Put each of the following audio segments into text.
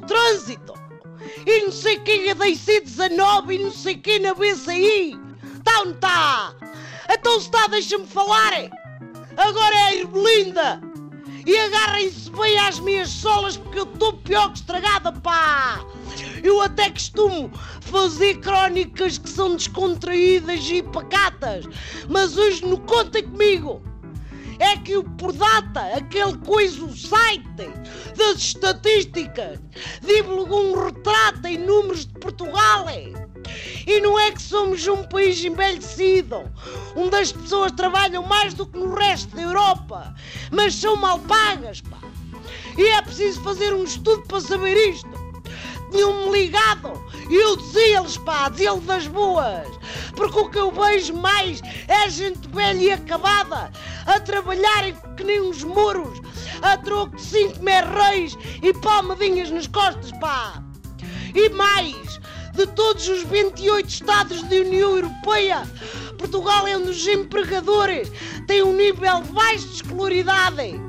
trânsito. E não sei quem é da IC19 e não sei quem na BCI. Tá ou não tá? Então se está, deixa-me falar. Agora é a Irmelinda. E agarrem-se bem às minhas solas porque eu estou pior que estragada, pá! Eu até costumo fazer crónicas que são descontraídas e pacatas, mas hoje não contem comigo! É que o por data, aquele coisa, o site das estatísticas, divulgou um retrato em números de Portugal. E não é que somos um país envelhecido, onde as pessoas trabalham mais do que no resto da Europa, mas são mal pagas, pá. E é preciso fazer um estudo para saber isto. Tinham-me ligado e eu dizia-lhes, pá, dizia-lhe das boas. Porque o que eu vejo mais é gente velha e acabada a trabalharem que nem uns muros, a troco de cinco reis e palmadinhas nas costas, pá. E mais, de todos os 28 Estados da União Europeia, Portugal é um dos empregadores, tem um nível baixo de escolaridade.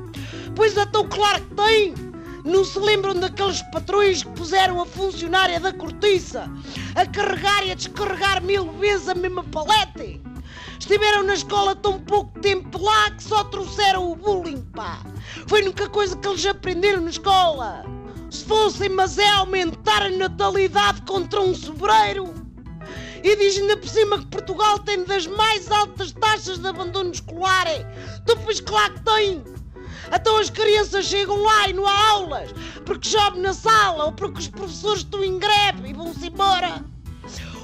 Pois é tão claro que tem. Não se lembram daqueles patrões que puseram a funcionária da cortiça a carregar e a descarregar mil vezes a mesma palete? Estiveram na escola tão pouco tempo lá que só trouxeram o bullying, pá. Foi a coisa que eles aprenderam na escola. Se fossem, mas é aumentar a natalidade contra um sobreiro. E diz ainda por cima que Portugal tem das mais altas taxas de abandono escolar. Tu pois claro que tem. Então as crianças chegam lá e não há aulas, porque chove na sala ou porque os professores estão em greve e vão-se embora.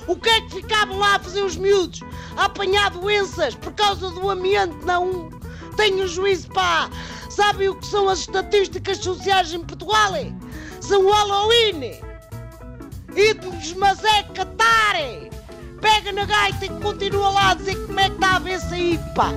O que é que ficavam lá a fazer os miúdos? A apanhar doenças por causa do ambiente? Não. Tenho juízo, pá. Sabem o que são as estatísticas sociais em Portugal? São o Halloween. Ídolos, mas é Qatar. Pega na gaita e continua lá a dizer como é que está a ver-se aí, pá.